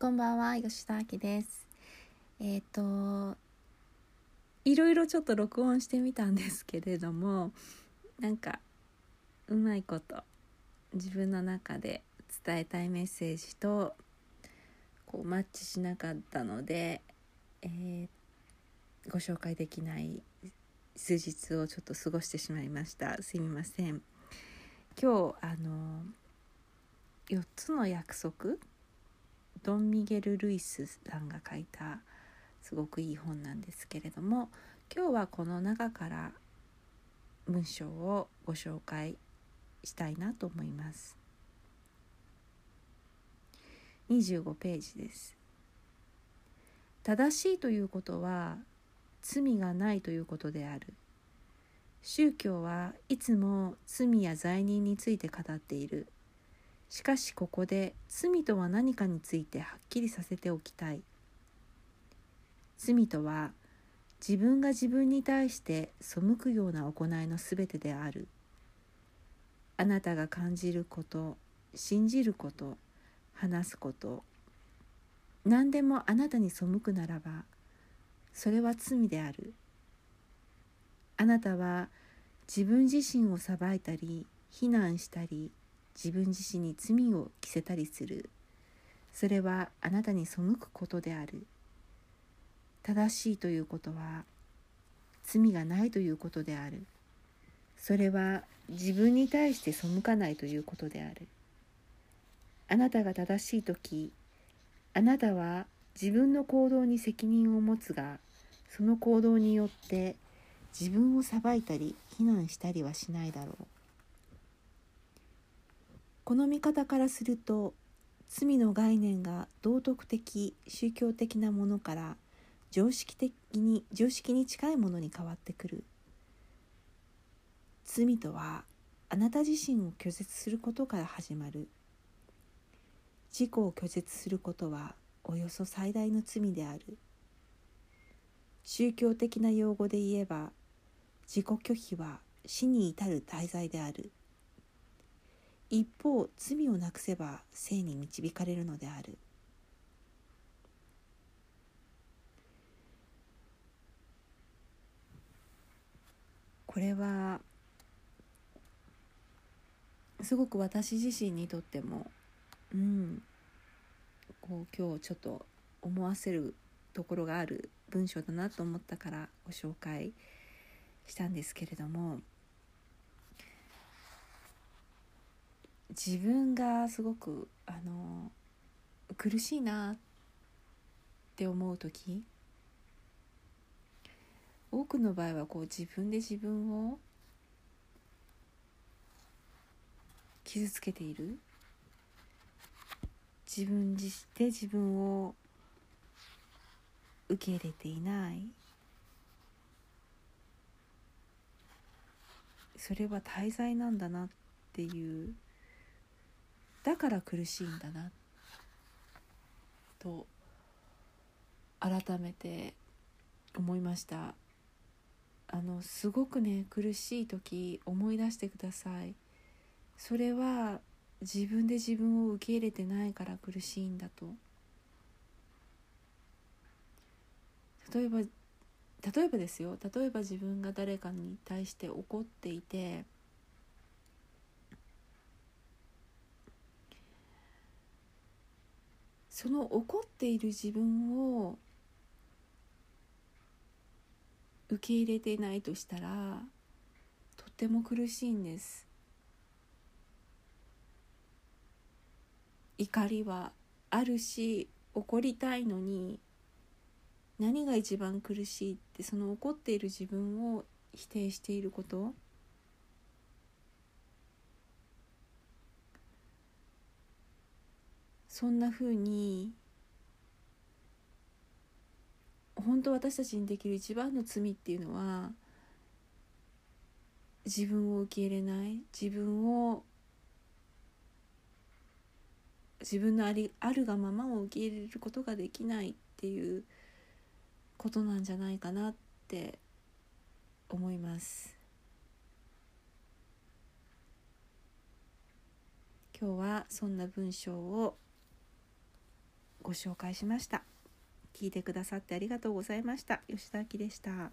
こんばんは吉田明です。えっ、ー、といろいろちょっと録音してみたんですけれどもなんかうまいこと自分の中で伝えたいメッセージとこうマッチしなかったので、えー、ご紹介できない数日をちょっと過ごしてしまいました。すみません。今日あの4つの約束ドン・ミゲル・ルイスさんが書いたすごくいい本なんですけれども今日はこの中から文章をご紹介したいなと思います。25ページです。正しいということは罪がないということである。宗教はいつも罪や罪人について語っている。しかしここで罪とは何かについてはっきりさせておきたい。罪とは自分が自分に対して背くような行いのすべてである。あなたが感じること信じること話すこと。何でもあなたに背くならばそれは罪である。あなたは自分自身を裁いたり非難したり自分自身に罪を着せたりする。それはあなたに背くことである。正しいということは罪がないということである。それは自分に対して背かないということである。あなたが正しい時あなたは自分の行動に責任を持つがその行動によって自分を裁いたり非難したりはしないだろう。この見方からすると罪の概念が道徳的宗教的なものから常識的に常識に近いものに変わってくる。罪とはあなた自身を拒絶することから始まる。自己を拒絶することはおよそ最大の罪である。宗教的な用語で言えば自己拒否は死に至る滞在である。一方罪をなくせば生に導かれるのである。これはすごく私自身にとってもうんこう今日ちょっと思わせるところがある文章だなと思ったからご紹介したんですけれども自分がすごくあの苦しいなって思う時多くの場合はこう自分で自分を傷つけている。自分自で自分を受け入れていない。それは滞在なんだなっていうだから苦しいんだなと改めて思いました。あのすごくね苦しい時思い出してください。それは自分で自分を受け入れてないから苦しいんだと。例えば例えばですよ。例えば自分が誰かに対して怒っていてその怒っている自分を受け入れていないとしたらとっても苦しいんです。怒りはあるし怒りたいのに何が一番苦しいってその怒っている自分を否定していることそんなふうに本当私たちにできる一番の罪っていうのは自分を受け入れない自分を自分のありあるがままを受け入れることができないっていうことなんじゃないかなって思います。今日はそんな文章をご紹介しました。聞いてくださってありがとうございました。吉田明でした。